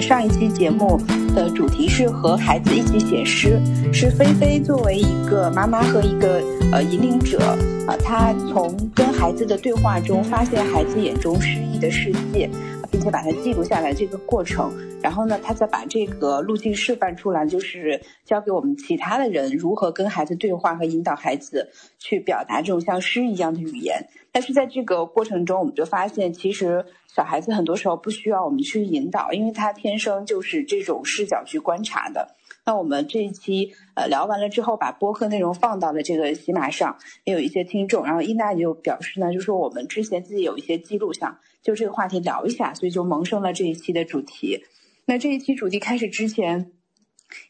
上一期节目的主题是和孩子一起写诗，是菲菲作为一个妈妈和一个呃引领者啊，她从跟孩子的对话中发现孩子眼中诗意的世界。并且把它记录下来这个过程，然后呢，他再把这个路径示范出来，就是教给我们其他的人如何跟孩子对话和引导孩子去表达这种像诗一样的语言。但是在这个过程中，我们就发现，其实小孩子很多时候不需要我们去引导，因为他天生就是这种视角去观察的。那我们这一期呃聊完了之后，把播客内容放到了这个喜马上，也有一些听众，然后伊娜就表示呢，就说我们之前自己有一些记录，想就这个话题聊一下，所以就萌生了这一期的主题。那这一期主题开始之前，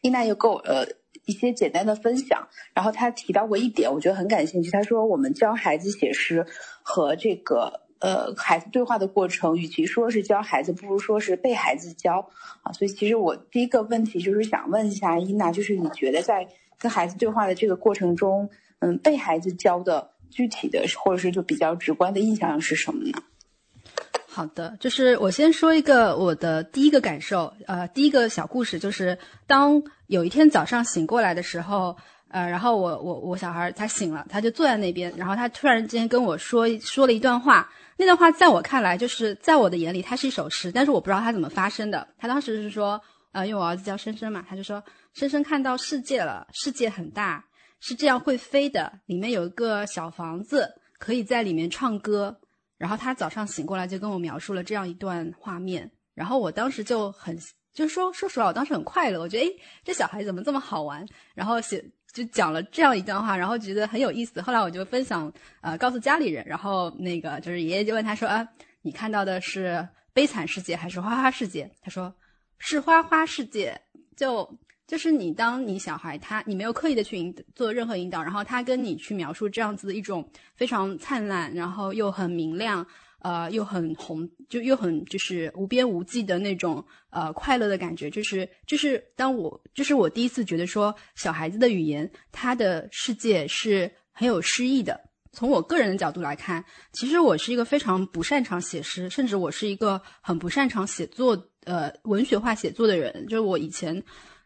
伊娜又给我呃一些简单的分享，然后她提到过一点，我觉得很感兴趣。她说我们教孩子写诗和这个。呃，孩子对话的过程，与其说是教孩子，不如说是被孩子教啊。所以，其实我第一个问题就是想问一下伊娜，就是你觉得在跟孩子对话的这个过程中，嗯，被孩子教的具体的或者是就比较直观的印象是什么呢？好的，就是我先说一个我的第一个感受，呃，第一个小故事，就是当有一天早上醒过来的时候。呃，然后我我我小孩他醒了，他就坐在那边，然后他突然间跟我说说了一段话，那段话在我看来就是在我的眼里，它是一首诗，但是我不知道他怎么发生的。他当时是说，呃，因为我儿子叫深深嘛，他就说，深深看到世界了，世界很大，是这样会飞的，里面有一个小房子，可以在里面唱歌。然后他早上醒过来就跟我描述了这样一段画面，然后我当时就很，就是说，说实话，我当时很快乐，我觉得，诶，这小孩怎么这么好玩？然后写。就讲了这样一段话，然后觉得很有意思。后来我就分享，呃，告诉家里人，然后那个就是爷爷就问他说：“啊，你看到的是悲惨世界还是花花世界？”他说：“是花花世界。”就就是你当你小孩他你没有刻意的去引做任何引导，然后他跟你去描述这样子的一种非常灿烂，然后又很明亮。呃，又很红，就又很就是无边无际的那种呃快乐的感觉，就是就是当我就是我第一次觉得说小孩子的语言，他的世界是很有诗意的。从我个人的角度来看，其实我是一个非常不擅长写诗，甚至我是一个很不擅长写作呃文学化写作的人，就是我以前。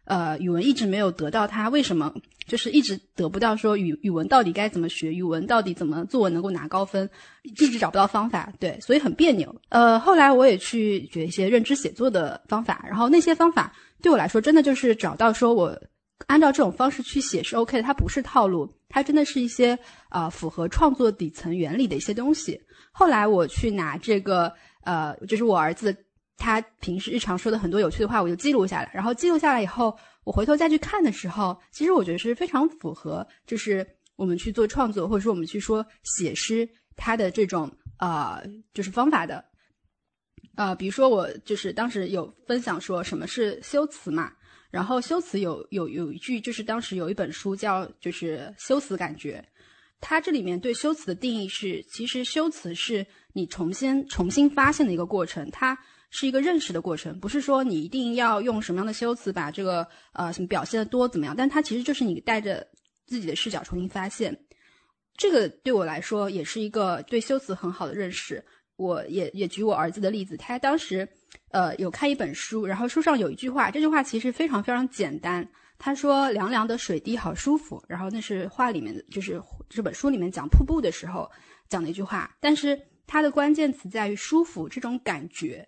呃，语文一直没有得到它，为什么？就是一直得不到说语语文到底该怎么学，语文到底怎么作文能够拿高分，一直找不到方法，对，所以很别扭。呃，后来我也去学一些认知写作的方法，然后那些方法对我来说，真的就是找到说我按照这种方式去写是 OK 的，它不是套路，它真的是一些啊符合创作底层原理的一些东西。后来我去拿这个呃，就是我儿子。他平时日常说的很多有趣的话，我就记录下来。然后记录下来以后，我回头再去看的时候，其实我觉得是非常符合，就是我们去做创作，或者说我们去说写诗，他的这种啊，就是方法的。呃，比如说我就是当时有分享说什么是修辞嘛，然后修辞有有有一句，就是当时有一本书叫就是修辞感觉，它这里面对修辞的定义是，其实修辞是你重新重新发现的一个过程，它。是一个认识的过程，不是说你一定要用什么样的修辞把这个呃什么表现的多怎么样，但它其实就是你带着自己的视角重新发现。这个对我来说也是一个对修辞很好的认识。我也也举我儿子的例子，他当时呃有看一本书，然后书上有一句话，这句话其实非常非常简单。他说：“凉凉的水滴好舒服。”然后那是画里面的，就是这本书里面讲瀑布的时候讲的一句话，但是它的关键词在于舒服这种感觉。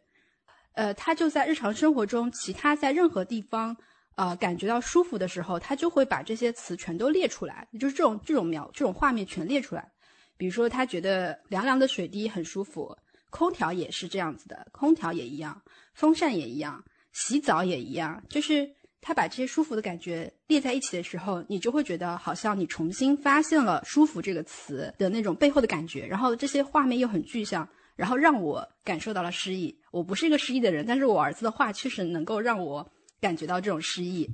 呃，他就在日常生活中，其他在任何地方，呃，感觉到舒服的时候，他就会把这些词全都列出来，就是这种这种描这种画面全列出来。比如说，他觉得凉凉的水滴很舒服，空调也是这样子的，空调也一样，风扇也一样，洗澡也一样。就是他把这些舒服的感觉列在一起的时候，你就会觉得好像你重新发现了“舒服”这个词的那种背后的感觉，然后这些画面又很具象。然后让我感受到了诗意。我不是一个诗意的人，但是我儿子的话确实能够让我感觉到这种诗意。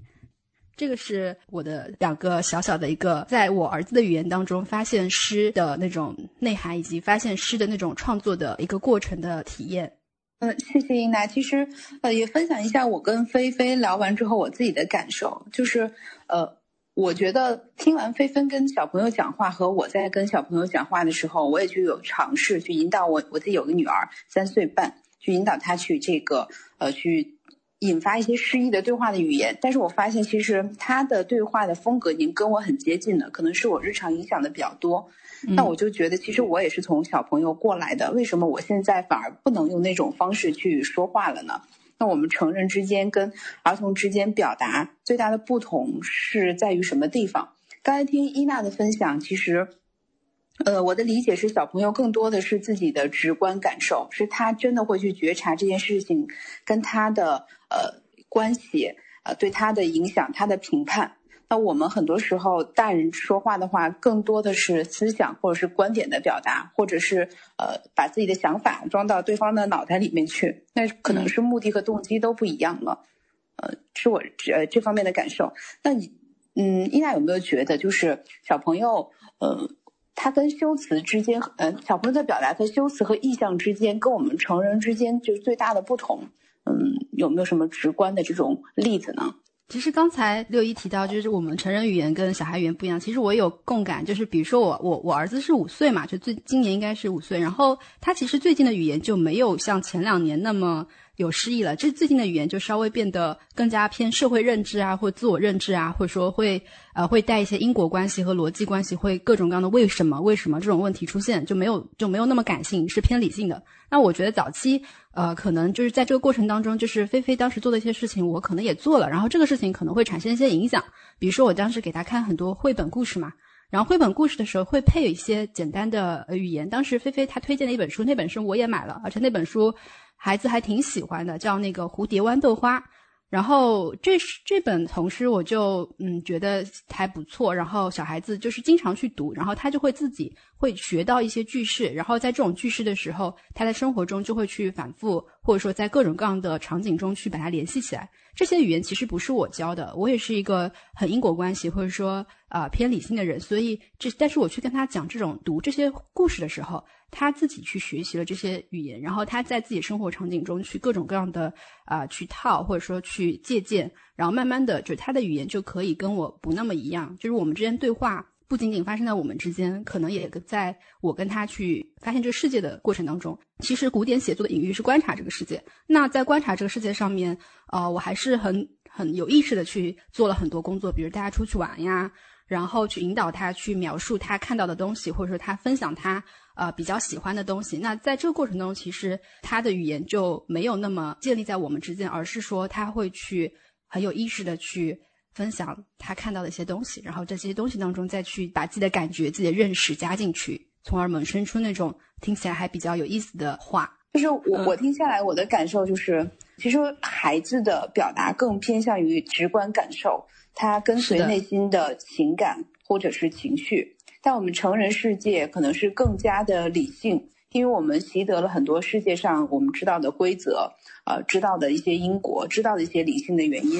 这个是我的两个小小的一个，在我儿子的语言当中发现诗的那种内涵，以及发现诗的那种创作的一个过程的体验。嗯，谢谢英娜。其实，呃，也分享一下我跟菲菲聊完之后我自己的感受，就是，呃。我觉得听完菲菲跟小朋友讲话，和我在跟小朋友讲话的时候，我也就有尝试去引导我，我自己有个女儿三岁半，去引导他去这个呃去引发一些诗意的对话的语言，但是我发现其实他的对话的风格已经跟我很接近了，可能是我日常影响的比较多。那我就觉得，其实我也是从小朋友过来的，为什么我现在反而不能用那种方式去说话了呢？那我们成人之间跟儿童之间表达最大的不同是在于什么地方？刚才听伊娜的分享，其实。呃，我的理解是，小朋友更多的是自己的直观感受，是他真的会去觉察这件事情跟他的呃关系，呃对他的影响，他的评判。那我们很多时候大人说话的话，更多的是思想或者是观点的表达，或者是呃把自己的想法装到对方的脑袋里面去，那可能是目的和动机都不一样了。呃，是我呃这方面的感受。那你嗯，伊娜有没有觉得，就是小朋友呃？它跟修辞之间，嗯，小朋友在表达和修辞和意象之间，跟我们成人之间就最大的不同。嗯，有没有什么直观的这种例子呢？其实刚才六一提到，就是我们成人语言跟小孩语言不一样。其实我有共感，就是比如说我我我儿子是五岁嘛，就最今年应该是五岁，然后他其实最近的语言就没有像前两年那么。有诗意了，这最近的语言就稍微变得更加偏社会认知啊，或自我认知啊，或者说会呃会带一些因果关系和逻辑关系，会各种各样的为什么为什么这种问题出现，就没有就没有那么感性，是偏理性的。那我觉得早期呃可能就是在这个过程当中，就是菲菲当时做的一些事情，我可能也做了，然后这个事情可能会产生一些影响。比如说我当时给他看很多绘本故事嘛，然后绘本故事的时候会配有一些简单的语言。当时菲菲她推荐的一本书，那本书我也买了，而且那本书。孩子还挺喜欢的，叫那个蝴蝶豌豆花。然后这是这本童诗，我就嗯觉得还不错。然后小孩子就是经常去读，然后他就会自己会学到一些句式。然后在这种句式的时候，他在生活中就会去反复，或者说在各种各样的场景中去把它联系起来。这些语言其实不是我教的，我也是一个很因果关系或者说啊偏理性的人，所以这但是我去跟他讲这种读这些故事的时候。他自己去学习了这些语言，然后他在自己生活场景中去各种各样的啊去套，或者说去借鉴，然后慢慢的，就他的语言就可以跟我不那么一样。就是我们之间对话不仅仅发生在我们之间，可能也在我跟他去发现这个世界的过程当中。其实古典写作的隐喻是观察这个世界。那在观察这个世界上面，呃，我还是很很有意识的去做了很多工作，比如大家出去玩呀，然后去引导他去描述他看到的东西，或者说他分享他。呃，比较喜欢的东西。那在这个过程中，其实他的语言就没有那么建立在我们之间，而是说他会去很有意识的去分享他看到的一些东西，然后这些东西当中再去把自己的感觉、自己的认识加进去，从而萌生出那种听起来还比较有意思的话。就是我我听下来，我的感受就是，其实孩子的表达更偏向于直观感受，他跟随内心的情感或者是情绪。但我们成人世界可能是更加的理性，因为我们习得了很多世界上我们知道的规则，呃，知道的一些因果，知道的一些理性的原因，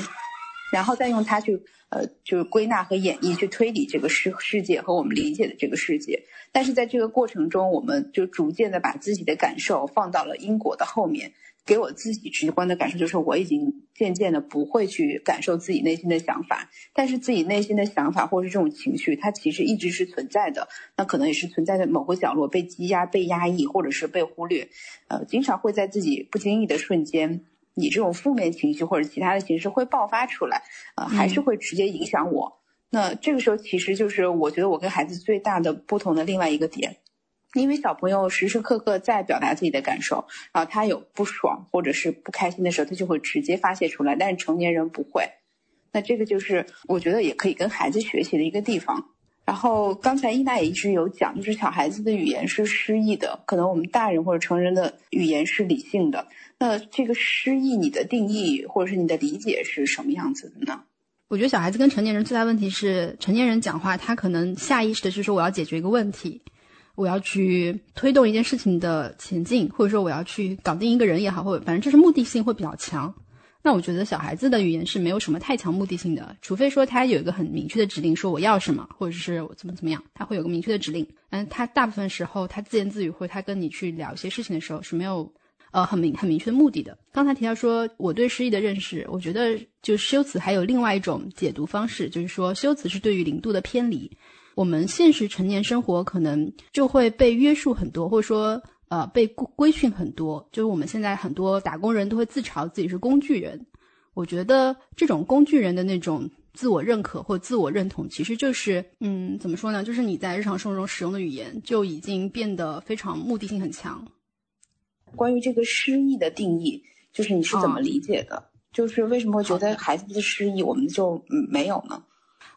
然后再用它去，呃，就是归纳和演绎，去推理这个世世界和我们理解的这个世界。但是在这个过程中，我们就逐渐的把自己的感受放到了因果的后面。给我自己直观的感受就是，我已经渐渐的不会去感受自己内心的想法，但是自己内心的想法或是这种情绪，它其实一直是存在的。那可能也是存在在某个角落，被积压、被压抑，或者是被忽略。呃，经常会在自己不经意的瞬间，你这种负面情绪或者其他的形式会爆发出来，呃，还是会直接影响我。那这个时候，其实就是我觉得我跟孩子最大的不同的另外一个点。因为小朋友时时刻刻在表达自己的感受，然后他有不爽或者是不开心的时候，他就会直接发泄出来。但是成年人不会，那这个就是我觉得也可以跟孩子学习的一个地方。然后刚才伊娜也一直有讲，就是小孩子的语言是诗意的，可能我们大人或者成人的语言是理性的。那这个诗意，你的定义或者是你的理解是什么样子的呢？我觉得小孩子跟成年人最大问题是，成年人讲话他可能下意识的是说我要解决一个问题。我要去推动一件事情的前进，或者说我要去搞定一个人也好，或者反正就是目的性会比较强。那我觉得小孩子的语言是没有什么太强目的性的，除非说他有一个很明确的指令，说我要什么，或者是怎么怎么样，他会有个明确的指令。嗯，他大部分时候他自言自语，或者他跟你去聊一些事情的时候是没有呃很明很明确的目的的。刚才提到说我对诗意的认识，我觉得就修辞还有另外一种解读方式，就是说修辞是对于零度的偏离。我们现实成年生活可能就会被约束很多，或者说呃被规规训很多。就是我们现在很多打工人都会自嘲自己是工具人，我觉得这种工具人的那种自我认可或自我认同，其实就是，嗯，怎么说呢？就是你在日常生活中使用的语言就已经变得非常目的性很强。关于这个诗意的定义，就是你是怎么理解的？就是为什么会觉得孩子的诗意我们就没有呢？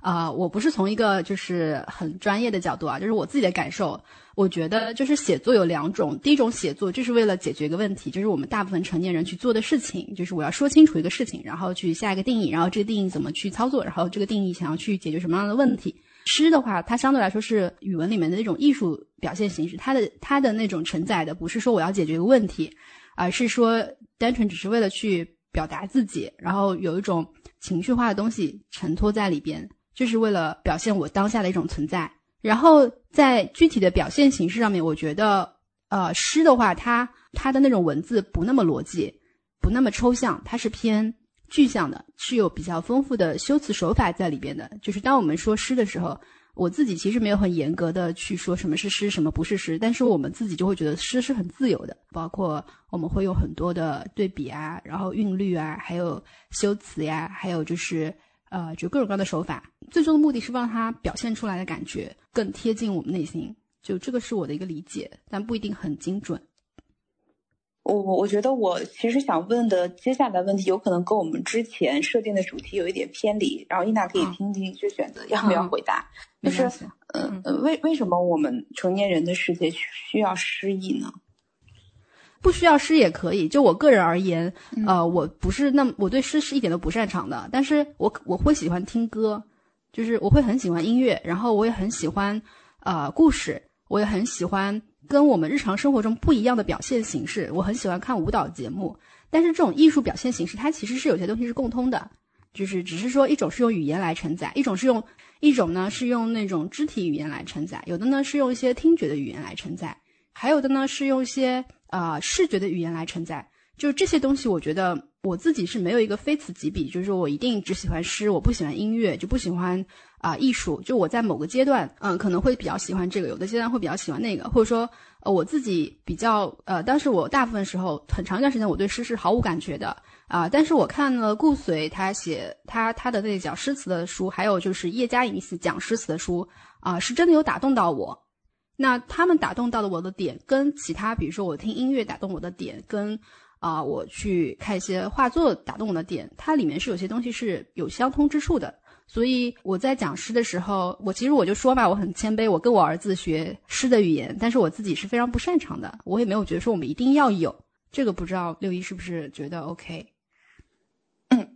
啊，我不是从一个就是很专业的角度啊，就是我自己的感受。我觉得就是写作有两种，第一种写作就是为了解决一个问题，就是我们大部分成年人去做的事情，就是我要说清楚一个事情，然后去下一个定义，然后这个定义怎么去操作，然后这个定义想要去解决什么样的问题。诗的话，它相对来说是语文里面的那种艺术表现形式，它的它的那种承载的不是说我要解决一个问题，而是说单纯只是为了去表达自己，然后有一种情绪化的东西承托在里边。就是为了表现我当下的一种存在，然后在具体的表现形式上面，我觉得，呃，诗的话，它它的那种文字不那么逻辑，不那么抽象，它是偏具象的，是有比较丰富的修辞手法在里边的。就是当我们说诗的时候，我自己其实没有很严格的去说什么是诗，什么不是诗，但是我们自己就会觉得诗是很自由的，包括我们会有很多的对比啊，然后韵律啊，还有修辞呀，还有就是。呃，就各种各样的手法，最终的目的是让它表现出来的感觉更贴近我们内心。就这个是我的一个理解，但不一定很精准。我我我觉得我其实想问的接下来问题，有可能跟我们之前设定的主题有一点偏离。然后伊娜可以听听去选择要不要回答。就是，嗯，为为什么我们成年人的世界需要诗意呢？不需要诗也可以。就我个人而言，呃，我不是那么我对诗是一点都不擅长的。但是我我会喜欢听歌，就是我会很喜欢音乐，然后我也很喜欢呃故事，我也很喜欢跟我们日常生活中不一样的表现形式。我很喜欢看舞蹈节目，但是这种艺术表现形式它其实是有些东西是共通的，就是只是说一种是用语言来承载，一种是用一种呢是用那种肢体语言来承载，有的呢是用一些听觉的语言来承载，还有的呢是用一些。啊，视觉的语言来承载，就是这些东西，我觉得我自己是没有一个非此即彼，就是我一定只喜欢诗，我不喜欢音乐，就不喜欢啊艺术。就我在某个阶段，嗯，可能会比较喜欢这个，有的阶段会比较喜欢那个，或者说，呃，我自己比较，呃，当时我大部分时候很长一段时间，我对诗是毫无感觉的啊。但是我看了顾随他写他他的那讲诗词的书，还有就是叶嘉莹讲诗词的书啊，是真的有打动到我。那他们打动到了我的点，跟其他，比如说我听音乐打动我的点，跟啊我去看一些画作打动我的点，它里面是有些东西是有相通之处的。所以我在讲诗的时候，我其实我就说吧，我很谦卑，我跟我儿子学诗的语言，但是我自己是非常不擅长的，我也没有觉得说我们一定要有这个，不知道六一是不是觉得 OK。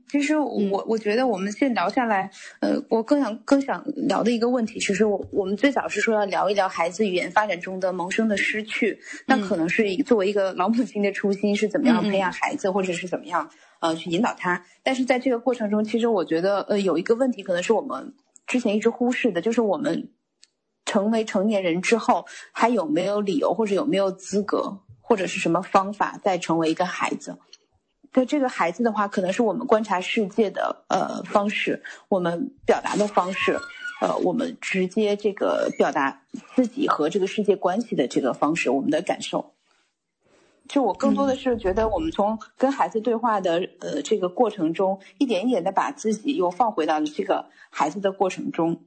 其实我我觉得我们现在聊下来，呃，我更想更想聊的一个问题，其实我我们最早是说要聊一聊孩子语言发展中的萌生的失去，那可能是作为一个老母亲的初心是怎么样培养孩子，或者是怎么样呃去引导他。但是在这个过程中，其实我觉得呃有一个问题，可能是我们之前一直忽视的，就是我们成为成年人之后，还有没有理由或者有没有资格，或者是什么方法再成为一个孩子。对这个孩子的话，可能是我们观察世界的呃方式，我们表达的方式，呃，我们直接这个表达自己和这个世界关系的这个方式，我们的感受。就我更多的是觉得，我们从跟孩子对话的呃这个过程中，一点一点的把自己又放回到了这个孩子的过程中，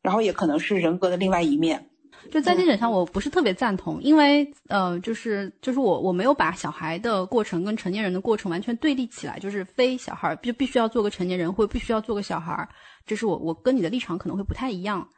然后也可能是人格的另外一面。就在这点上，我不是特别赞同，因为呃，就是就是我我没有把小孩的过程跟成年人的过程完全对立起来，就是非小孩就必须要做个成年人，或必须要做个小孩，这是我我跟你的立场可能会不太一样，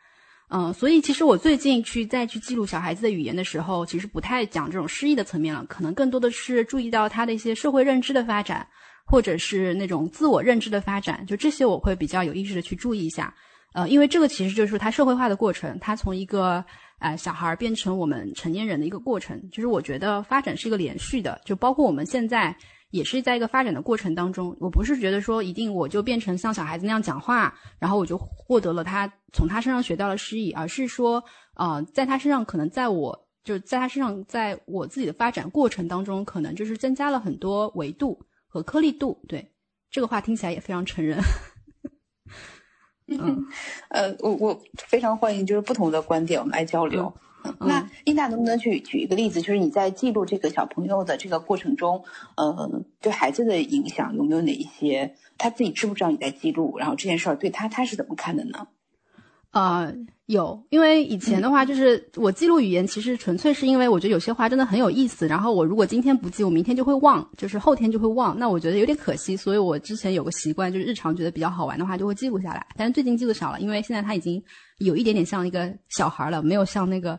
嗯，所以其实我最近去再去记录小孩子的语言的时候，其实不太讲这种诗意的层面了，可能更多的是注意到他的一些社会认知的发展，或者是那种自我认知的发展，就这些我会比较有意识的去注意一下，呃，因为这个其实就是他社会化的过程，他从一个。呃，小孩变成我们成年人的一个过程，就是我觉得发展是一个连续的，就包括我们现在也是在一个发展的过程当中。我不是觉得说一定我就变成像小孩子那样讲话，然后我就获得了他从他身上学到了诗意，而是说，呃，在他身上可能在我就是在他身上，在我自己的发展过程当中，可能就是增加了很多维度和颗粒度。对这个话听起来也非常成人。嗯，呃，我我非常欢迎，就是不同的观点，我们来交流。那丽娜能不能去举一个例子，就是你在记录这个小朋友的这个过程中，呃，对孩子的影响有没有哪一些？他自己知不知道你在记录？然后这件事儿对他他是怎么看的呢？呃，有，因为以前的话，就是我记录语言，其实纯粹是因为我觉得有些话真的很有意思。然后我如果今天不记，我明天就会忘，就是后天就会忘。那我觉得有点可惜，所以我之前有个习惯，就是日常觉得比较好玩的话，就会记录下来。但是最近记录少了，因为现在他已经有一点点像一个小孩了，没有像那个，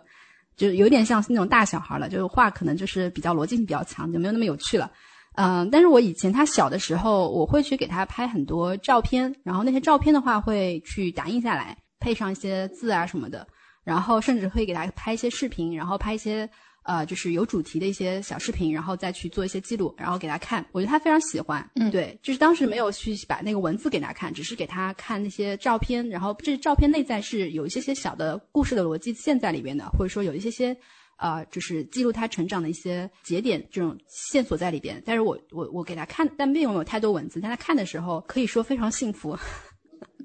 就是有点像那种大小孩了，就是话可能就是比较逻辑性比较强，就没有那么有趣了。嗯，但是我以前他小的时候，我会去给他拍很多照片，然后那些照片的话会去打印下来。配上一些字啊什么的，然后甚至会给他拍一些视频，然后拍一些呃就是有主题的一些小视频，然后再去做一些记录，然后给他看。我觉得他非常喜欢，嗯，对，就是当时没有去把那个文字给他看，只是给他看那些照片，然后这照片内在是有一些些小的故事的逻辑线在里边的，或者说有一些些呃就是记录他成长的一些节点这种线索在里边。但是我我我给他看，但并没有太多文字，但他看的时候可以说非常幸福。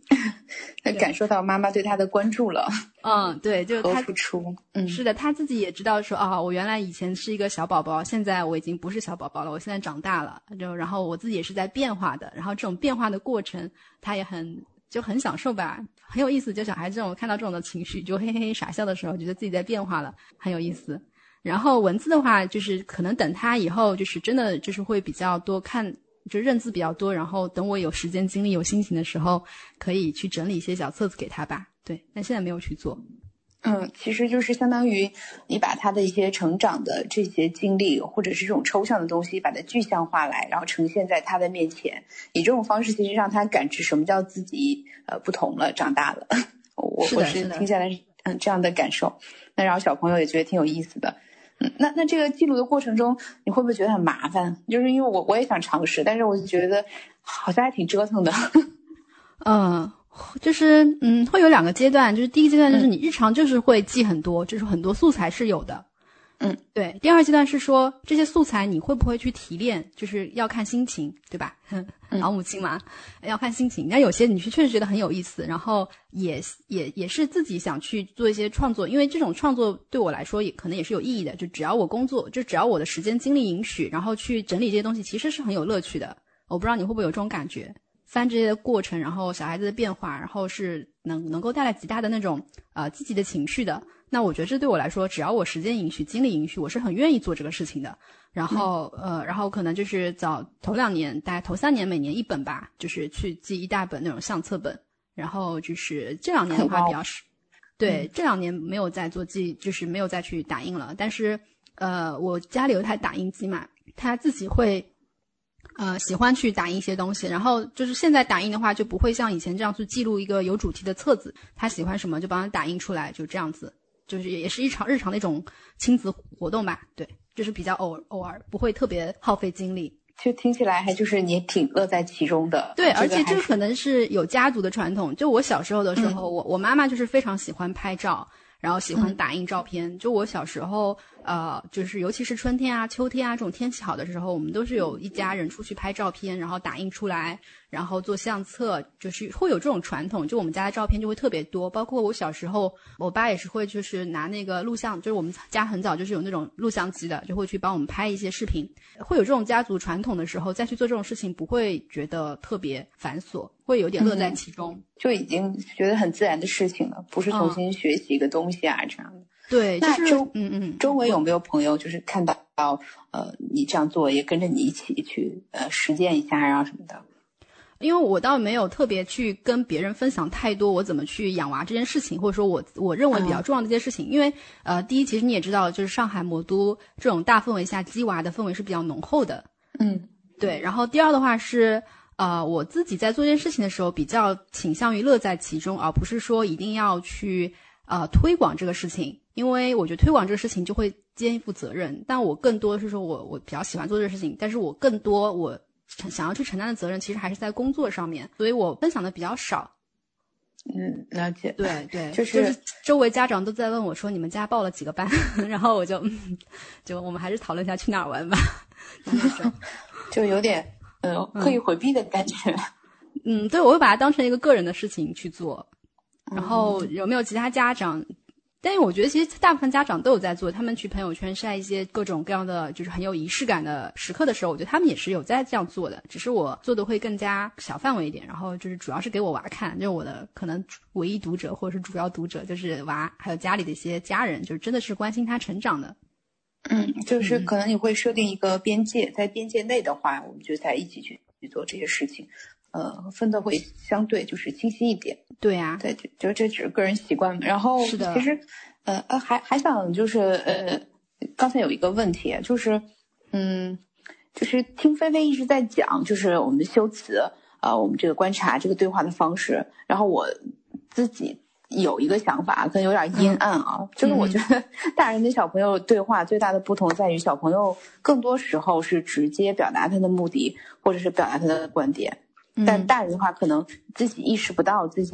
他感受到妈妈对他的关注了。嗯，对，就是他付出。嗯，是的，他自己也知道说啊，我原来以前是一个小宝宝，现在我已经不是小宝宝了，我现在长大了。就然后我自己也是在变化的，然后这种变化的过程，他也很就很享受吧，很有意思。就小孩这种看到这种的情绪，就嘿嘿傻笑的时候，觉得自己在变化了，很有意思。然后文字的话，就是可能等他以后就是真的就是会比较多看。就认字比较多，然后等我有时间、精力、有心情的时候，可以去整理一些小册子给他吧。对，但现在没有去做。嗯，其实就是相当于你把他的一些成长的这些经历，或者是这种抽象的东西，把它具象化来，然后呈现在他的面前。以这种方式，其实让他感知什么叫自己呃不同了，长大了。我我是听下来是嗯这样的感受。那然后小朋友也觉得挺有意思的。嗯，那那这个记录的过程中，你会不会觉得很麻烦？就是因为我我也想尝试，但是我就觉得好像还挺折腾的。嗯，就是嗯，会有两个阶段，就是第一个阶段就是你日常就是会记很多，就是很多素材是有的。嗯，对。第二阶段是说这些素材你会不会去提炼，就是要看心情，对吧？老母亲嘛，要看心情。那有些你是确实觉得很有意思，然后也也也是自己想去做一些创作，因为这种创作对我来说也可能也是有意义的。就只要我工作，就只要我的时间精力允许，然后去整理这些东西，其实是很有乐趣的。我不知道你会不会有这种感觉，翻这些的过程，然后小孩子的变化，然后是能能够带来极大的那种呃积极的情绪的。那我觉得这对我来说，只要我时间允许、精力允许，我是很愿意做这个事情的。然后，呃，然后可能就是早头两年，大概头三年，每年一本吧，就是去记一大本那种相册本。然后就是这两年的话比较少，对，这两年没有再做记，就是没有再去打印了。但是，呃，我家里有台打印机嘛，它自己会，呃，喜欢去打印一些东西。然后就是现在打印的话，就不会像以前这样去记录一个有主题的册子，他喜欢什么就帮他打印出来，就这样子。就是也是一场日常的一种亲子活动吧，对，就是比较偶偶尔，不会特别耗费精力。就听起来还就是你挺乐在其中的。对，而且这个可能是有家族的传统。就我小时候的时候，我我妈妈就是非常喜欢拍照，然后喜欢打印照片。就我小时候，呃，就是尤其是春天啊、秋天啊这种天气好的时候，我们都是有一家人出去拍照片，然后打印出来。然后做相册，就是会有这种传统，就我们家的照片就会特别多。包括我小时候，我爸也是会，就是拿那个录像，就是我们家很早就是有那种录像机的，就会去帮我们拍一些视频。会有这种家族传统的时候，再去做这种事情，不会觉得特别繁琐，会有点乐在其中，就已经觉得很自然的事情了，不是重新学习一个东西啊这样的。对，那周嗯嗯，周围有没有朋友就是看到呃你这样做，也跟着你一起去呃实践一下啊什么的？因为我倒没有特别去跟别人分享太多我怎么去养娃这件事情，或者说我我认为比较重要的一件事情。因为呃，第一，其实你也知道，就是上海魔都这种大氛围下，鸡娃的氛围是比较浓厚的。嗯，对。然后第二的话是，呃，我自己在做这件事情的时候，比较倾向于乐在其中，而不是说一定要去呃推广这个事情。因为我觉得推广这个事情就会肩负责任，但我更多是说我我比较喜欢做这个事情，但是我更多我。想要去承担的责任，其实还是在工作上面，所以我分享的比较少。嗯，了解。对对，就是就是周围家长都在问我说：“你们家报了几个班？” 然后我就 就我们还是讨论一下去哪儿玩吧。就有点呃刻意回避的感觉。嗯，对，我会把它当成一个个人的事情去做。然后有没有其他家长？但是我觉得其实大部分家长都有在做，他们去朋友圈晒一些各种各样的就是很有仪式感的时刻的时候，我觉得他们也是有在这样做的，只是我做的会更加小范围一点，然后就是主要是给我娃看，就是我的可能唯一读者或者是主要读者就是娃，还有家里的一些家人，就是真的是关心他成长的。嗯，就是可能你会设定一个边界，在边界内的话，我们就在一起去去做这些事情。呃，分的会相对就是清晰一点。对呀，对，就就这只是个人习惯嘛。然后，是的，其实，呃呃，还还想就是呃，刚才有一个问题，就是嗯，就是听菲菲一直在讲，就是我们的修辞啊，我们这个观察这个对话的方式。然后我自己有一个想法，可能有点阴暗啊，就是我觉得大人跟小朋友对话最大的不同在于，小朋友更多时候是直接表达他的目的，或者是表达他的观点。但大人的话，可能自己意识不到自己，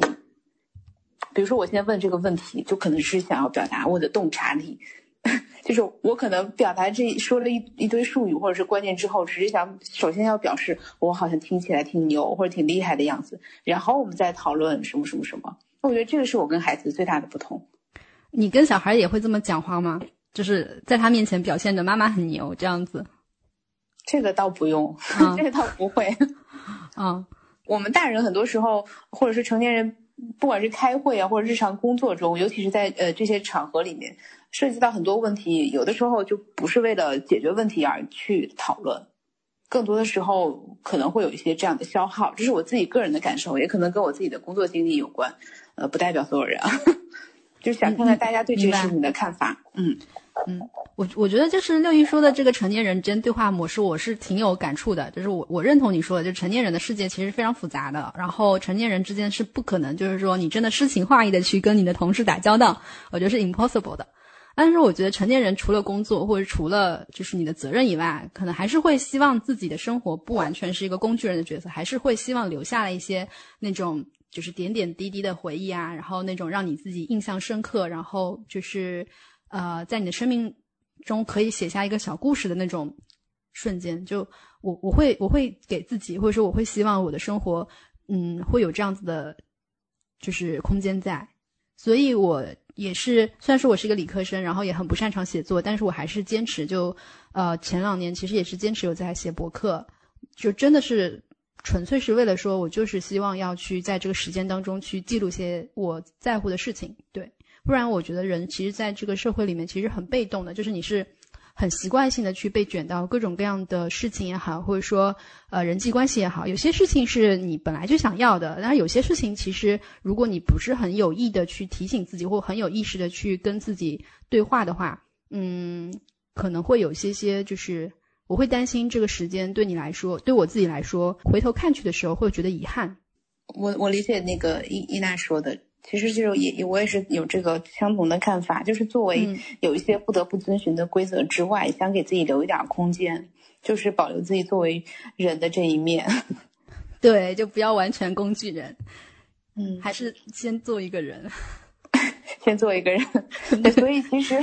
比如说我现在问这个问题，就可能是想要表达我的洞察力，就是我可能表达这说了一一堆术语或者是观念之后，只是想首先要表示我好像听起来挺牛或者挺厉害的样子，然后我们再讨论什么什么什么。我觉得这个是我跟孩子最大的不同。你跟小孩也会这么讲话吗？就是在他面前表现的妈妈很牛这样子？这个倒不用，这个倒不会。嗯，我们大人很多时候，或者是成年人，不管是开会啊，或者日常工作中，尤其是在呃这些场合里面，涉及到很多问题，有的时候就不是为了解决问题而去讨论，更多的时候可能会有一些这样的消耗，这是我自己个人的感受，也可能跟我自己的工作经历有关，呃，不代表所有人啊，就想看看大家对这个事情的看法，嗯。嗯，我我觉得就是六一说的这个成年人之间对话模式，我是挺有感触的。就是我我认同你说的，就成年人的世界其实非常复杂的，然后成年人之间是不可能，就是说你真的诗情画意的去跟你的同事打交道，我觉得是 impossible 的。但是我觉得成年人除了工作或者除了就是你的责任以外，可能还是会希望自己的生活不完全是一个工具人的角色，还是会希望留下了一些那种就是点点滴滴的回忆啊，然后那种让你自己印象深刻，然后就是。呃，在你的生命中可以写下一个小故事的那种瞬间，就我我会我会给自己，或者说我会希望我的生活，嗯，会有这样子的，就是空间在。所以我也是，虽然说我是一个理科生，然后也很不擅长写作，但是我还是坚持。就呃，前两年其实也是坚持有在写博客，就真的是纯粹是为了说，我就是希望要去在这个时间当中去记录些我在乎的事情，对。不然，我觉得人其实在这个社会里面其实很被动的，就是你是很习惯性的去被卷到各种各样的事情也好，或者说呃人际关系也好，有些事情是你本来就想要的，但是有些事情其实如果你不是很有意的去提醒自己，或很有意识的去跟自己对话的话，嗯，可能会有些些就是我会担心这个时间对你来说，对我自己来说，回头看去的时候会觉得遗憾。我我理解那个伊伊娜说的。其实就是也我也是有这个相同的看法，就是作为有一些不得不遵循的规则之外，想给自己留一点空间，就是保留自己作为人的这一面。对，就不要完全工具人，嗯，还是先做一个人，先做一个人。对所以其实，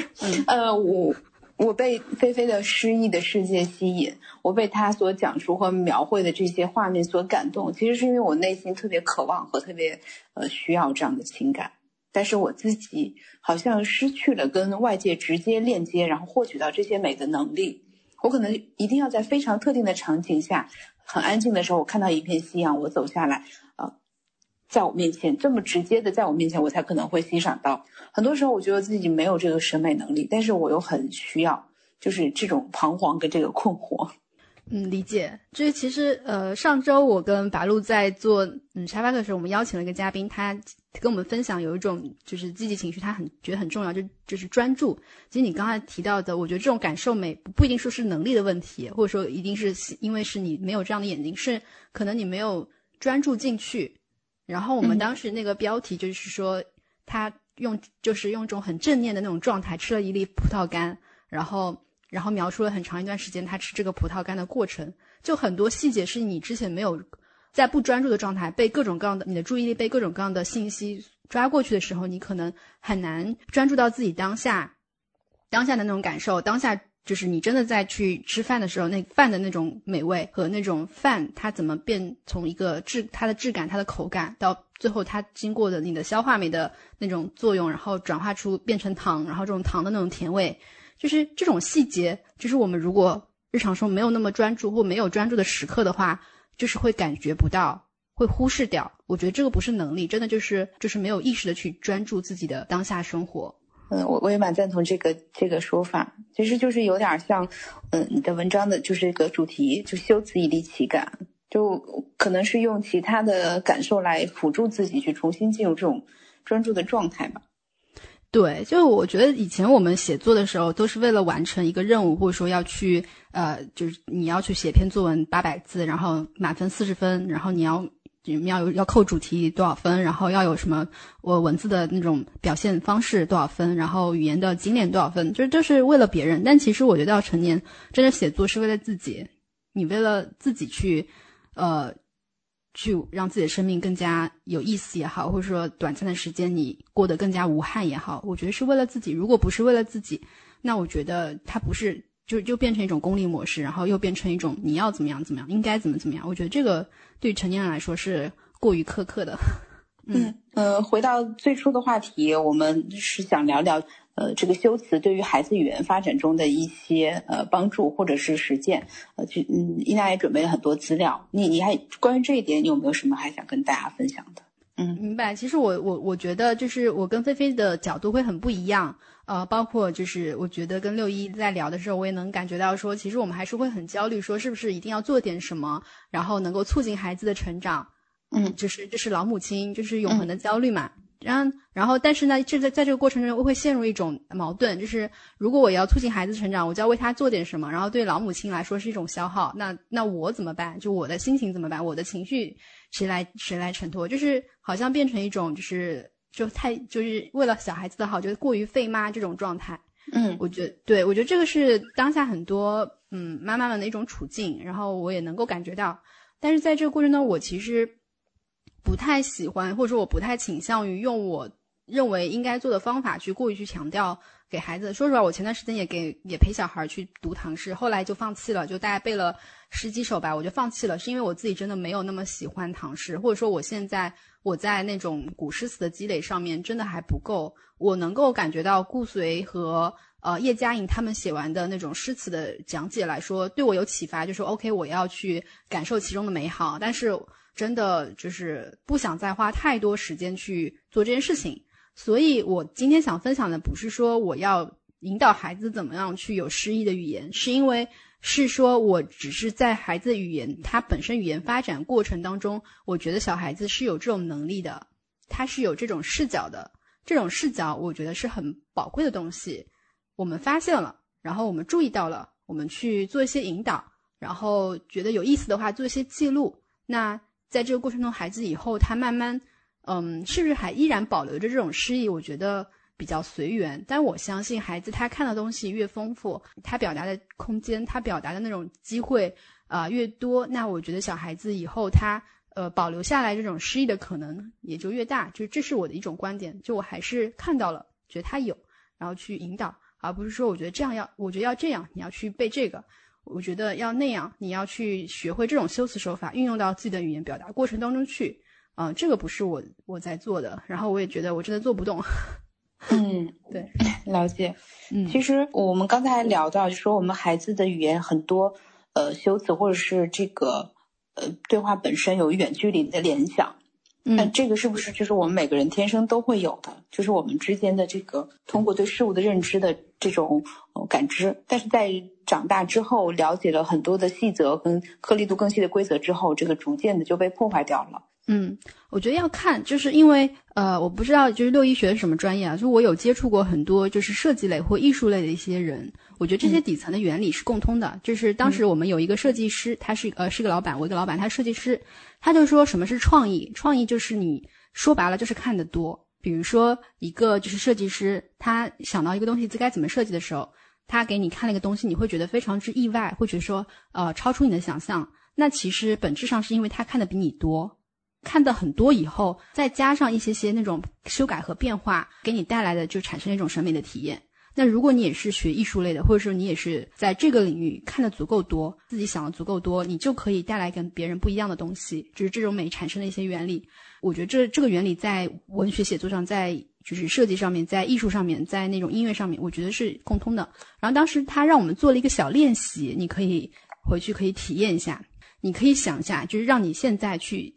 呃，我。我被菲菲的诗意的世界吸引，我被他所讲述和描绘的这些画面所感动。其实是因为我内心特别渴望和特别呃需要这样的情感，但是我自己好像失去了跟外界直接链接，然后获取到这些美的能力。我可能一定要在非常特定的场景下，很安静的时候，我看到一片夕阳，我走下来。在我面前这么直接的，在我面前，我才可能会欣赏到。很多时候，我觉得自己没有这个审美能力，但是我又很需要，就是这种彷徨跟这个困惑。嗯，理解。就是其实，呃，上周我跟白露在做嗯沙发课的时候，我们邀请了一个嘉宾，他跟我们分享有一种就是积极情绪，他很觉得很重要，就就是专注。其实你刚才提到的，我觉得这种感受美不一定说是能力的问题，或者说一定是因为是你没有这样的眼睛，是可能你没有专注进去。然后我们当时那个标题就是说，他用就是用一种很正念的那种状态吃了一粒葡萄干，然后然后描述了很长一段时间他吃这个葡萄干的过程，就很多细节是你之前没有在不专注的状态，被各种各样的你的注意力被各种各样的信息抓过去的时候，你可能很难专注到自己当下当下的那种感受，当下就是你真的在去吃饭的时候，那饭的那种美味和那种饭它怎么变从一个质它的质感、它的口感，到最后它经过的你的消化酶的那种作用，然后转化出变成糖，然后这种糖的那种甜味，就是这种细节，就是我们如果日常中没有那么专注或没有专注的时刻的话，就是会感觉不到，会忽视掉。我觉得这个不是能力，真的就是就是没有意识的去专注自己的当下生活。嗯，我我也蛮赞同这个这个说法，其实就是有点像，嗯，你的文章的就是这个主题，就修辞以利其感，就可能是用其他的感受来辅助自己去重新进入这种专注的状态吧。对，就我觉得以前我们写作的时候，都是为了完成一个任务，或者说要去，呃，就是你要去写篇作文八百字，然后满分四十分，然后你要。你们要有要扣主题多少分，然后要有什么我文字的那种表现方式多少分，然后语言的精炼多少分，就是都是为了别人。但其实我觉得要成年，真的写作是为了自己。你为了自己去，呃，去让自己的生命更加有意思也好，或者说短暂的时间你过得更加无憾也好，我觉得是为了自己。如果不是为了自己，那我觉得它不是就就变成一种功利模式，然后又变成一种你要怎么样怎么样，应该怎么怎么样。我觉得这个。对成年人来说是过于苛刻的。嗯呃，回到最初的话题，我们是想聊聊呃这个修辞对于孩子语言发展中的一些呃帮助或者是实践。呃，就嗯，伊娜也准备了很多资料。你你还关于这一点，你有没有什么还想跟大家分享的？嗯，明白。其实我我我觉得就是我跟菲菲的角度会很不一样。呃，包括就是我觉得跟六一在聊的时候，我也能感觉到说，其实我们还是会很焦虑，说是不是一定要做点什么，然后能够促进孩子的成长。嗯，就是这是老母亲就是永恒的焦虑嘛。然后然后但是呢，这在在这个过程中我会陷入一种矛盾，就是如果我要促进孩子成长，我就要为他做点什么，然后对老母亲来说是一种消耗。那那我怎么办？就我的心情怎么办？我的情绪谁来谁来承托？就是好像变成一种就是。就太就是为了小孩子的好，就是过于费妈这种状态。嗯，我觉得对，我觉得这个是当下很多嗯妈妈们的一种处境，然后我也能够感觉到。但是在这个过程中，我其实不太喜欢，或者说我不太倾向于用我认为应该做的方法去过于去强调给孩子。说实话，我前段时间也给也陪小孩去读唐诗，后来就放弃了，就大概背了十几首吧，我就放弃了，是因为我自己真的没有那么喜欢唐诗，或者说我现在。我在那种古诗词的积累上面真的还不够，我能够感觉到顾随和呃叶嘉莹他们写完的那种诗词的讲解来说，对我有启发，就说 OK，我要去感受其中的美好。但是真的就是不想再花太多时间去做这件事情，所以我今天想分享的不是说我要引导孩子怎么样去有诗意的语言，是因为。是说，我只是在孩子语言他本身语言发展过程当中，我觉得小孩子是有这种能力的，他是有这种视角的，这种视角我觉得是很宝贵的东西。我们发现了，然后我们注意到了，我们去做一些引导，然后觉得有意思的话做一些记录。那在这个过程中，孩子以后他慢慢，嗯，是不是还依然保留着这种诗意？我觉得。比较随缘，但我相信孩子他看的东西越丰富，他表达的空间，他表达的那种机会啊越多，那我觉得小孩子以后他呃保留下来这种诗意的可能也就越大。就这是我的一种观点，就我还是看到了，觉得他有，然后去引导，而不是说我觉得这样要，我觉得要这样，你要去背这个，我觉得要那样，你要去学会这种修辞手法，运用到自己的语言表达过程当中去。嗯，这个不是我我在做的，然后我也觉得我真的做不动。嗯，对，了解。嗯，其实我们刚才聊到，就说我们孩子的语言很多，呃，修辞或者是这个，呃，对话本身有远距离的联想。那这个是不是就是我们每个人天生都会有的？就是我们之间的这个通过对事物的认知的这种感知，但是在长大之后，了解了很多的细则跟颗粒度更细的规则之后，这个逐渐的就被破坏掉了。嗯，我觉得要看，就是因为呃，我不知道就是六一学的什么专业啊，就我有接触过很多就是设计类或艺术类的一些人，我觉得这些底层的原理是共通的。就是当时我们有一个设计师，他是呃是个老板，我一个老板，他设计师，他就说什么是创意？创意就是你说白了就是看得多。比如说一个就是设计师，他想到一个东西该怎么设计的时候，他给你看了一个东西，你会觉得非常之意外，会觉得说呃超出你的想象。那其实本质上是因为他看的比你多。看的很多以后，再加上一些些那种修改和变化，给你带来的就产生一种审美的体验。那如果你也是学艺术类的，或者说你也是在这个领域看的足够多，自己想的足够多，你就可以带来跟别人不一样的东西，就是这种美产生的一些原理。我觉得这这个原理在文学写作上，在就是设计上面，在艺术上面，在那种音乐上面，我觉得是共通的。然后当时他让我们做了一个小练习，你可以回去可以体验一下，你可以想一下，就是让你现在去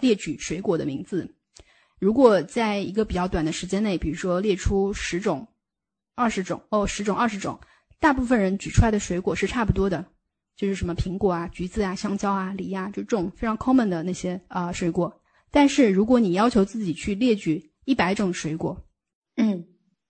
列举水果的名字。如果在一个比较短的时间内，比如说列出十种。二十种哦，十种二十种，大部分人举出来的水果是差不多的，就是什么苹果啊、橘子啊、香蕉啊、梨啊，就这种非常 common 的那些啊水果。但是如果你要求自己去列举一百种水果，嗯，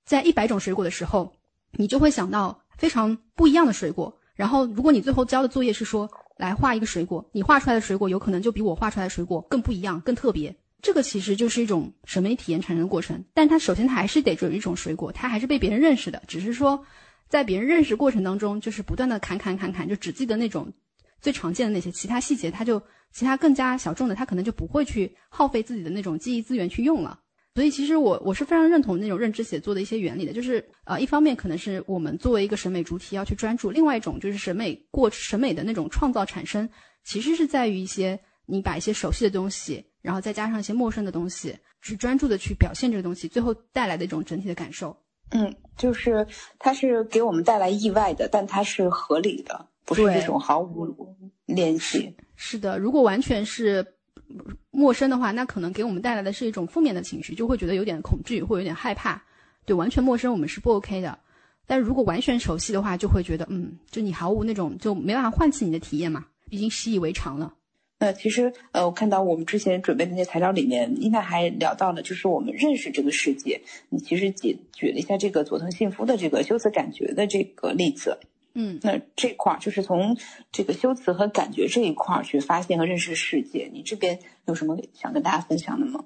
在一百种水果的时候，你就会想到非常不一样的水果。然后，如果你最后交的作业是说来画一个水果，你画出来的水果有可能就比我画出来的水果更不一样、更特别。这个其实就是一种审美体验产生的过程，但它首先它还是得有一种水果，它还是被别人认识的，只是说在别人认识过程当中，就是不断的砍砍砍砍，就只记得那种最常见的那些，其他细节他就其他更加小众的，他可能就不会去耗费自己的那种记忆资源去用了。所以其实我我是非常认同那种认知写作的一些原理的，就是呃一方面可能是我们作为一个审美主体要去专注，另外一种就是审美过审美的那种创造产生，其实是在于一些你把一些熟悉的东西。然后再加上一些陌生的东西，去专注的去表现这个东西，最后带来的一种整体的感受。嗯，就是它是给我们带来意外的，但它是合理的，不是这种毫无联系。是的，如果完全是陌生的话，那可能给我们带来的是一种负面的情绪，就会觉得有点恐惧或有点害怕。对，完全陌生我们是不 OK 的。但如果完全熟悉的话，就会觉得嗯，就你毫无那种就没办法唤起你的体验嘛，已经习以为常了。那其实，呃，我看到我们之前准备的那些材料里面，应该还聊到了，就是我们认识这个世界。你其实举举了一下这个佐藤幸夫的这个修辞感觉的这个例子，嗯，那这块儿就是从这个修辞和感觉这一块儿去发现和认识世界。你这边有什么想跟大家分享的吗？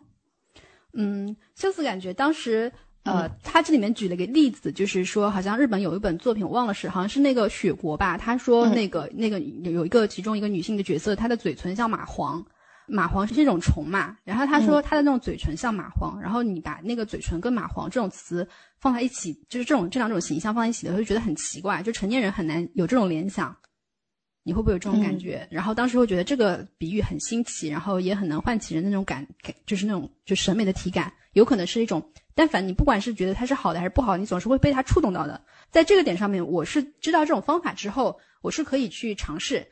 嗯，修辞感觉当时。呃，他这里面举了个例子，就是说，好像日本有一本作品，我忘了是，好像是那个雪国吧。他说，那个那个有一个其中一个女性的角色，她的嘴唇像蚂蟥，蚂蟥是这种虫嘛。然后他说，他的那种嘴唇像蚂蟥。然后你把那个嘴唇跟蚂蟥这种词放在一起，就是这种这两种形象放在一起的时候，就觉得很奇怪，就成年人很难有这种联想。你会不会有这种感觉？然后当时会觉得这个比喻很新奇，然后也很能唤起人那种感，就是那种就审美的体感，有可能是一种。但凡你不管是觉得它是好的还是不好，你总是会被它触动到的。在这个点上面，我是知道这种方法之后，我是可以去尝试。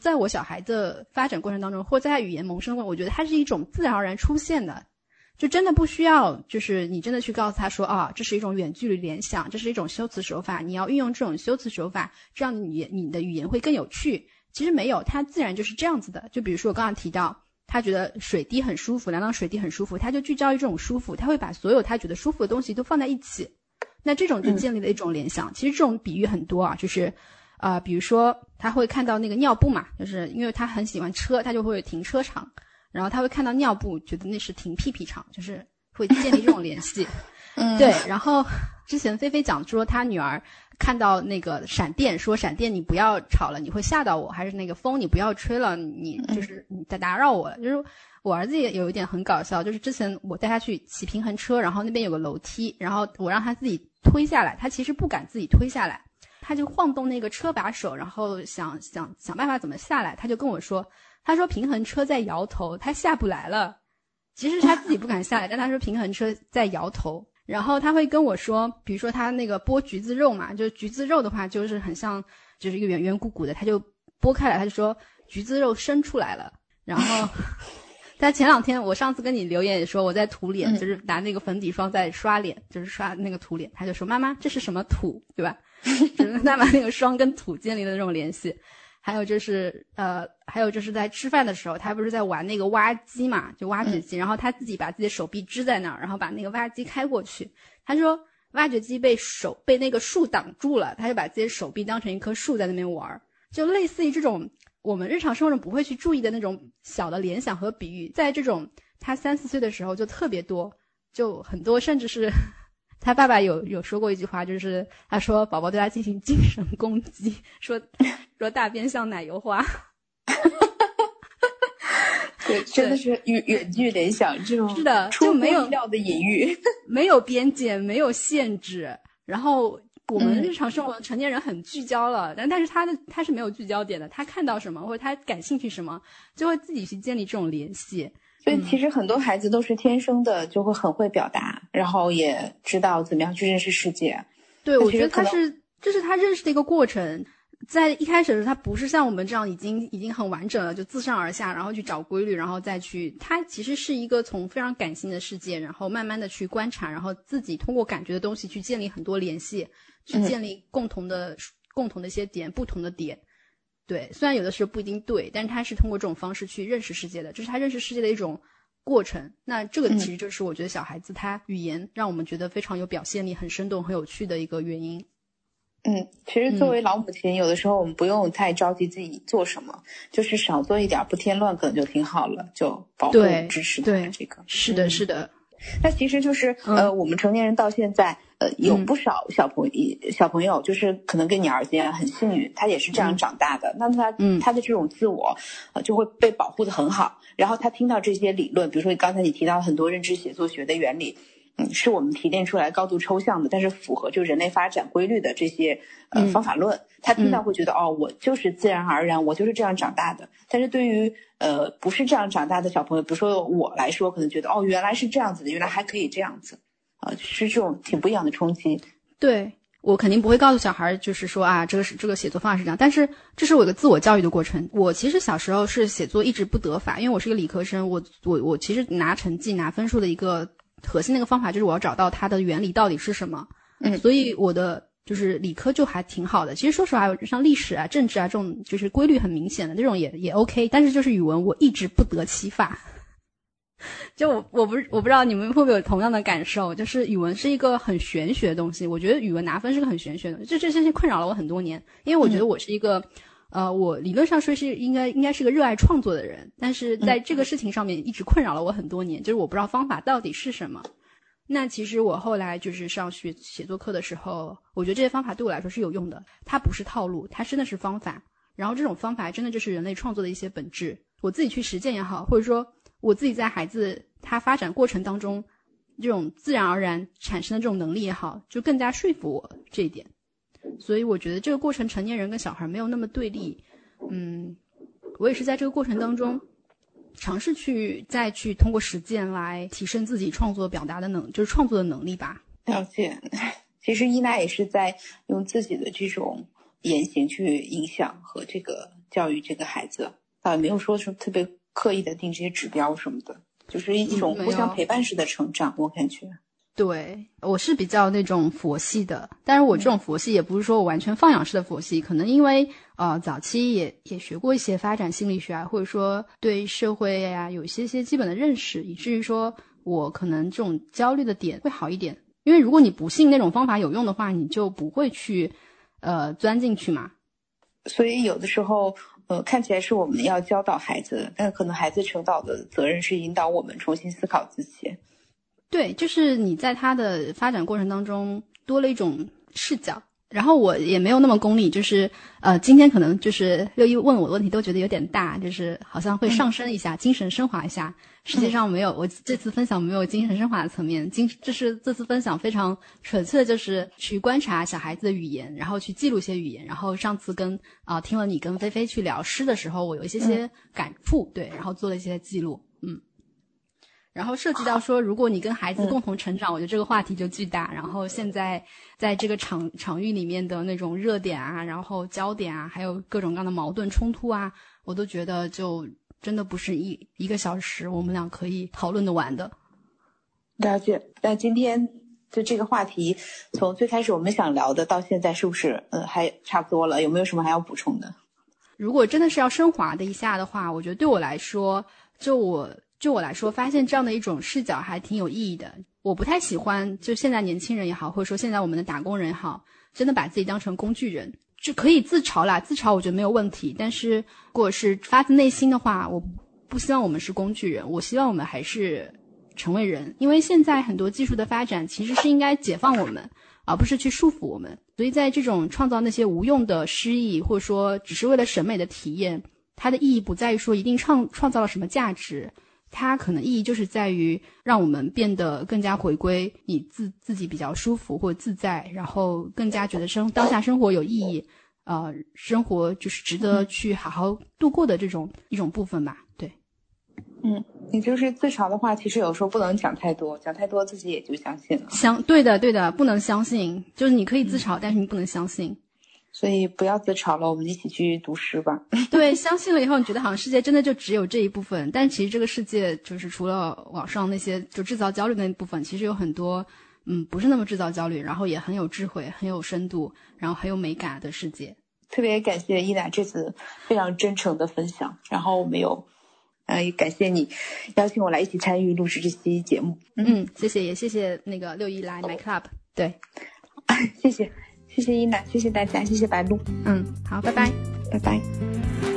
在我小孩的发展过程当中，或在他语言萌生过程，我觉得它是一种自然而然出现的，就真的不需要，就是你真的去告诉他说啊，这是一种远距离联想，这是一种修辞手法，你要运用这种修辞手法，这样你你的语言会更有趣。其实没有，它自然就是这样子的。就比如说我刚刚提到。他觉得水滴很舒服，凉凉水滴很舒服，他就聚焦于这种舒服，他会把所有他觉得舒服的东西都放在一起，那这种就建立了一种联想。其实这种比喻很多啊，就是，啊，比如说他会看到那个尿布嘛，就是因为他很喜欢车，他就会停车场，然后他会看到尿布，觉得那是停屁屁场，就是会建立这种联系。嗯，对。然后之前菲菲讲说他女儿。看到那个闪电，说闪电你不要吵了，你会吓到我；还是那个风你不要吹了，你就是你在打扰我了。就是我儿子也有一点很搞笑，就是之前我带他去骑平衡车，然后那边有个楼梯，然后我让他自己推下来，他其实不敢自己推下来，他就晃动那个车把手，然后想想想办法怎么下来，他就跟我说，他说平衡车在摇头，他下不来了。其实他自己不敢下来，但他说平衡车在摇头。然后他会跟我说，比如说他那个剥橘子肉嘛，就是橘子肉的话，就是很像，就是一个圆圆鼓鼓的，他就剥开来，他就说橘子肉伸出来了。然后他前两天，我上次跟你留言也说我在涂脸，就是拿那个粉底霜在刷脸，就是刷那个涂脸，他就说妈妈这是什么土，对吧？就是他把那个霜跟土建立的那种联系。还有就是，呃，还有就是在吃饭的时候，他不是在玩那个挖机嘛，就挖掘机，然后他自己把自己的手臂支在那儿，然后把那个挖机开过去。他说挖掘机被手被那个树挡住了，他就把自己的手臂当成一棵树在那边玩，就类似于这种我们日常生活中不会去注意的那种小的联想和比喻，在这种他三四岁的时候就特别多，就很多，甚至是。他爸爸有有说过一句话，就是他说宝宝对他进行精神攻击，说说大便像奶油花，对，真的是远远距联想这种是的，就没有料的隐喻，没有边界，没有限制，然后我们日常生活成年人很聚焦了，但但是他的他是没有聚焦点的，他看到什么或者他感兴趣什么，就会自己去建立这种联系。所以其实很多孩子都是天生的，就会很会表达，然后也知道怎么样去认识世界。对，我觉得他是这是他认识的一个过程。在一开始的时候，他不是像我们这样已经已经很完整了，就自上而下，然后去找规律，然后再去。他其实是一个从非常感性的世界，然后慢慢的去观察，然后自己通过感觉的东西去建立很多联系，去建立共同的共同的一些点，不同的点。对，虽然有的时候不一定对，但是他是通过这种方式去认识世界的，这是他认识世界的一种过程。那这个其实就是我觉得小孩子他语言让我们觉得非常有表现力，很生动、很有趣的一个原因。嗯，其实作为老母亲，有的时候我们不用太着急自己做什么，就是少做一点，不添乱，可能就挺好了，就保护支持他这个。是的，是的。那其实就是呃，我们成年人到现在，呃，有不少小朋友小朋友，就是可能跟你儿子一样很幸运，他也是这样长大的。那他他的这种自我，呃，就会被保护的很好。然后他听到这些理论，比如说刚才你提到很多认知写作学的原理。嗯，是我们提炼出来高度抽象的，但是符合就人类发展规律的这些呃方法论。他听到会觉得哦，我就是自然而然，我就是这样长大的。但是对于呃不是这样长大的小朋友，比如说我来说，可能觉得哦，原来是这样子的，原来还可以这样子，啊，是这种挺不一样的冲击。对我肯定不会告诉小孩，就是说啊，这个是这个写作方法是这样。但是这是我一个自我教育的过程。我其实小时候是写作一直不得法，因为我是一个理科生，我我我其实拿成绩拿分数的一个。核心那个方法就是我要找到它的原理到底是什么，嗯，所以我的就是理科就还挺好的。其实说实话，像历史啊、政治啊这种就是规律很明显的这种也也 OK。但是就是语文，我一直不得其法。就我我不我不知道你们会不会有同样的感受，就是语文是一个很玄学的东西。我觉得语文拿分是个很玄学的，这这些困扰了我很多年。因为我觉得我是一个。呃，我理论上说是应该应该是个热爱创作的人，但是在这个事情上面一直困扰了我很多年，就是我不知道方法到底是什么。那其实我后来就是上学写作课的时候，我觉得这些方法对我来说是有用的，它不是套路，它真的是方法。然后这种方法真的就是人类创作的一些本质。我自己去实践也好，或者说我自己在孩子他发展过程当中，这种自然而然产生的这种能力也好，就更加说服我这一点。所以我觉得这个过程，成年人跟小孩没有那么对立。嗯，我也是在这个过程当中，尝试去再去通过实践来提升自己创作表达的能，就是创作的能力吧。了解，其实伊娜也是在用自己的这种言行去影响和这个教育这个孩子，倒没有说是特别刻意的定这些指标什么的，就是一种互相陪伴式的成长，我感觉。对，我是比较那种佛系的，但是我这种佛系也不是说我完全放养式的佛系，可能因为呃早期也也学过一些发展心理学啊，或者说对社会呀有一些些基本的认识，以至于说我可能这种焦虑的点会好一点。因为如果你不信那种方法有用的话，你就不会去呃钻进去嘛。所以有的时候呃看起来是我们要教导孩子，但可能孩子成长的责任是引导我们重新思考自己。对，就是你在他的发展过程当中多了一种视角，然后我也没有那么功利，就是呃，今天可能就是六一问我的问题都觉得有点大，就是好像会上升一下，精神升华一下。实际上没有，我这次分享没有精神升华的层面，精这是这次分享非常纯粹的，就是去观察小孩子的语言，然后去记录一些语言。然后上次跟啊听了你跟菲菲去聊诗的时候，我有一些些感触，对，然后做了一些记录，嗯。然后涉及到说，如果你跟孩子共同成长，我觉得这个话题就巨大。然后现在在这个场场域里面的那种热点啊，然后焦点啊，还有各种各样的矛盾冲突啊，我都觉得就真的不是一一个小时我们俩可以讨论的完的。了解。那今天就这个话题，从最开始我们想聊的到现在，是不是呃还差不多了？有没有什么还要补充的？如果真的是要升华的一下的话，我觉得对我来说，就我。就我来说，发现这样的一种视角还挺有意义的。我不太喜欢，就现在年轻人也好，或者说现在我们的打工人也好，真的把自己当成工具人，就可以自嘲啦，自嘲我觉得没有问题。但是，如果是发自内心的话，我不希望我们是工具人，我希望我们还是成为人。因为现在很多技术的发展其实是应该解放我们，而不是去束缚我们。所以在这种创造那些无用的诗意，或者说只是为了审美的体验，它的意义不在于说一定创创造了什么价值。它可能意义就是在于让我们变得更加回归你自自己比较舒服或自在，然后更加觉得生当下生活有意义，呃，生活就是值得去好好度过的这种一种部分吧。对，嗯，你就是自嘲的话，其实有时候不能讲太多，讲太多自己也就相信了。相对的，对的，不能相信，就是你可以自嘲，但是你不能相信。所以不要自嘲了，我们一起去读诗吧。对，相信了以后，你觉得好像世界真的就只有这一部分，但其实这个世界就是除了网上那些就制造焦虑的那部分，其实有很多嗯不是那么制造焦虑，然后也很有智慧、很有深度，然后很有美感的世界。特别感谢伊娜这次非常真诚的分享，然后我们有，呃，也感谢你邀请我来一起参与录制这期节目。嗯，谢谢，也谢谢那个六一来 My Club。对，谢谢。谢谢伊娜，谢谢大家，谢谢白露。嗯，好，拜拜，拜拜。